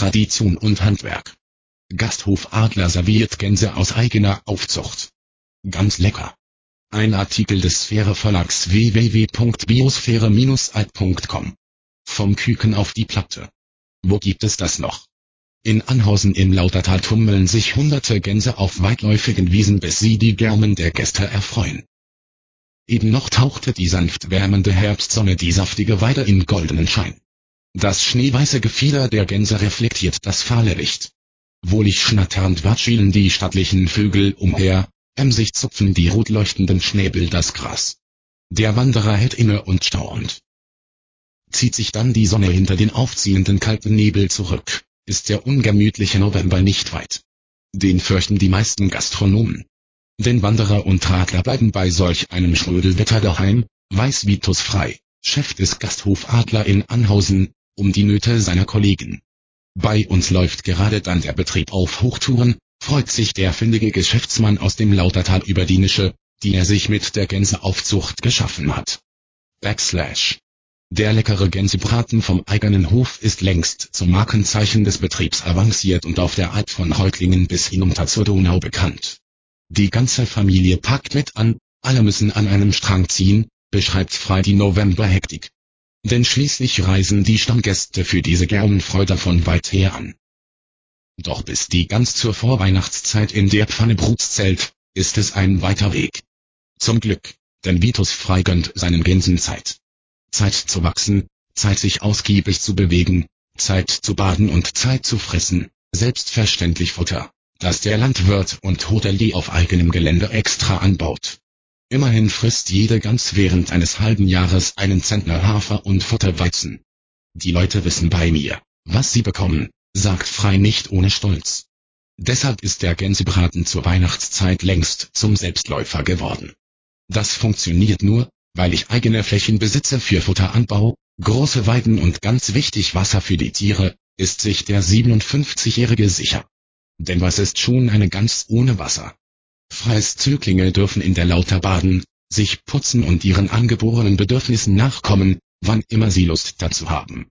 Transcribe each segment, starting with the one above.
Tradition und Handwerk. Gasthof Adler serviert Gänse aus eigener Aufzucht. Ganz lecker. Ein Artikel des Sphäre Verlags www.biosphäre-alt.com. Vom Küken auf die Platte. Wo gibt es das noch? In Anhausen im Lautertal tummeln sich hunderte Gänse auf weitläufigen Wiesen bis sie die Gärmen der Gäste erfreuen. Eben noch tauchte die sanft wärmende Herbstsonne die saftige Weide in goldenen Schein. Das schneeweiße Gefieder der Gänse reflektiert das fahle Licht. Wohlig schnatternd watscheln die stattlichen Vögel umher, emsig zupfen die rot leuchtenden Schnäbel das Gras. Der Wanderer hält inne und staunt. Zieht sich dann die Sonne hinter den aufziehenden kalten Nebel zurück, ist der ungemütliche November nicht weit. Den fürchten die meisten Gastronomen. Denn Wanderer und Radler bleiben bei solch einem Schrödelwetter daheim, weiß Vitus Frei, Chef des Gasthof Adler in Anhausen, um die Nöte seiner Kollegen. Bei uns läuft gerade dann der Betrieb auf Hochtouren, freut sich der findige Geschäftsmann aus dem Lautertal über die Nische, die er sich mit der Gänseaufzucht geschaffen hat. Backslash. Der leckere Gänsebraten vom eigenen Hof ist längst zum Markenzeichen des Betriebs avanciert und auf der Alp von Reutlingen bis hinunter zur Donau bekannt. Die ganze Familie packt mit an, alle müssen an einem Strang ziehen, beschreibt Frei die November-Hektik. Denn schließlich reisen die Stammgäste für diese Gernfreude von weit her an. Doch bis die ganz zur Vorweihnachtszeit in der Pfanne Bruts zählt, ist es ein weiter Weg. Zum Glück, denn Vitus Frei gönnt seinen Gänsen Zeit. Zeit zu wachsen, Zeit sich ausgiebig zu bewegen, Zeit zu baden und Zeit zu fressen, selbstverständlich Futter, das der Landwirt und Hotelier auf eigenem Gelände extra anbaut. Immerhin frisst jede Gans während eines halben Jahres einen Zentner Hafer und Futterweizen. Die Leute wissen bei mir, was sie bekommen, sagt Frei nicht ohne Stolz. Deshalb ist der Gänsebraten zur Weihnachtszeit längst zum Selbstläufer geworden. Das funktioniert nur, weil ich eigene Flächen besitze für Futteranbau, große Weiden und ganz wichtig Wasser für die Tiere, ist sich der 57-Jährige sicher. Denn was ist schon eine Gans ohne Wasser? Freies Zöglinge dürfen in der Lauter baden, sich putzen und ihren angeborenen Bedürfnissen nachkommen, wann immer sie Lust dazu haben.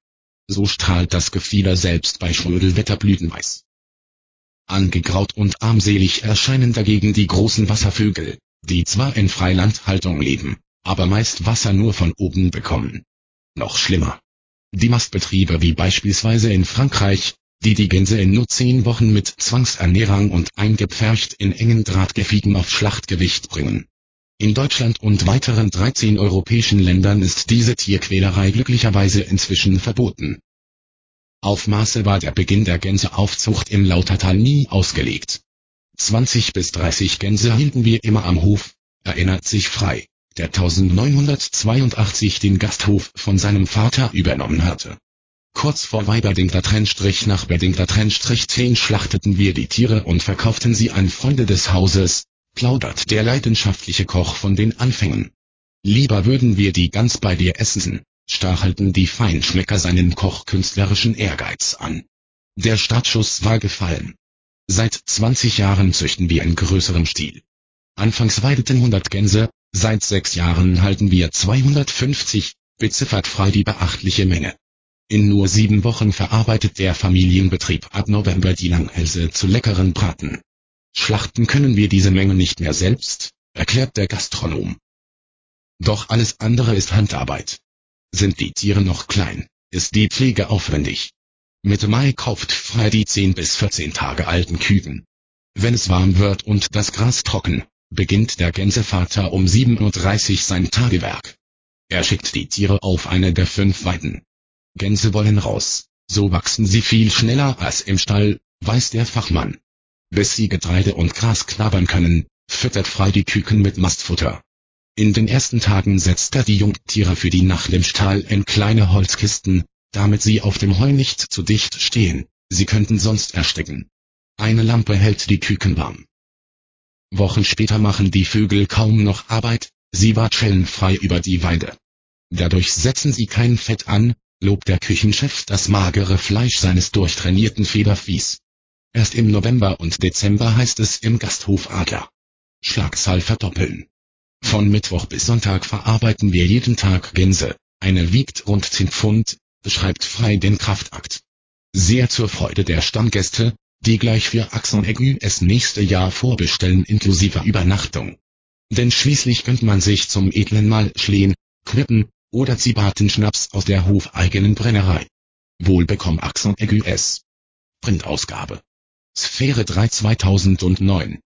So strahlt das Gefieder selbst bei Schrödelwetter blütenweiß. Angegraut und armselig erscheinen dagegen die großen Wasservögel, die zwar in Freilandhaltung leben, aber meist Wasser nur von oben bekommen. Noch schlimmer. Die Mastbetriebe wie beispielsweise in Frankreich, die die Gänse in nur zehn Wochen mit Zwangsernährung und eingepfercht in engen Drahtgefiegen auf Schlachtgewicht bringen. In Deutschland und weiteren 13 europäischen Ländern ist diese Tierquälerei glücklicherweise inzwischen verboten. Auf Maße war der Beginn der Gänseaufzucht im Lautertal nie ausgelegt. 20 bis 30 Gänse hielten wir immer am Hof, erinnert sich Frei, der 1982 den Gasthof von seinem Vater übernommen hatte. Kurz vor Weiberdingler Trennstrich nach Bedingler Trennstrich 10 schlachteten wir die Tiere und verkauften sie an Freunde des Hauses, plaudert der leidenschaftliche Koch von den Anfängen. Lieber würden wir die ganz bei dir essen, stachelten die Feinschmecker seinen kochkünstlerischen Ehrgeiz an. Der Startschuss war gefallen. Seit 20 Jahren züchten wir in größerem Stil. Anfangs weideten 100 Gänse, seit sechs Jahren halten wir 250, beziffert frei die beachtliche Menge. In nur sieben Wochen verarbeitet der Familienbetrieb ab November die Langhälse zu leckeren Braten. Schlachten können wir diese Menge nicht mehr selbst, erklärt der Gastronom. Doch alles andere ist Handarbeit. Sind die Tiere noch klein, ist die Pflege aufwendig. Mitte Mai kauft Frei die 10 bis 14 Tage alten Küken. Wenn es warm wird und das Gras trocken, beginnt der Gänsevater um 7.30 Uhr sein Tagewerk. Er schickt die Tiere auf eine der fünf Weiden. Gänse wollen raus, so wachsen sie viel schneller als im Stall, weiß der Fachmann. Bis sie Getreide und Gras knabbern können, füttert Frei die Küken mit Mastfutter. In den ersten Tagen setzt er die Jungtiere für die Nacht im Stall in kleine Holzkisten, damit sie auf dem Heu nicht zu dicht stehen, sie könnten sonst ersticken. Eine Lampe hält die Küken warm. Wochen später machen die Vögel kaum noch Arbeit, sie watscheln frei über die Weide. Dadurch setzen sie kein Fett an, lobt der Küchenchef das magere Fleisch seines durchtrainierten Federviehs. Erst im November und Dezember heißt es im Gasthof Adler. Schlagzahl verdoppeln. Von Mittwoch bis Sonntag verarbeiten wir jeden Tag Gänse. Eine wiegt rund 10 Pfund, beschreibt frei den Kraftakt. Sehr zur Freude der Stammgäste, die gleich für Axon Aigu es nächste Jahr vorbestellen inklusive Übernachtung. Denn schließlich gönnt man sich zum edlen Mal Schleen, Quippen oder Zibaten-Schnaps aus der hofeigenen Brennerei. Wohl bekomm Axon Aigu S. Printausgabe. Sphäre 3 2009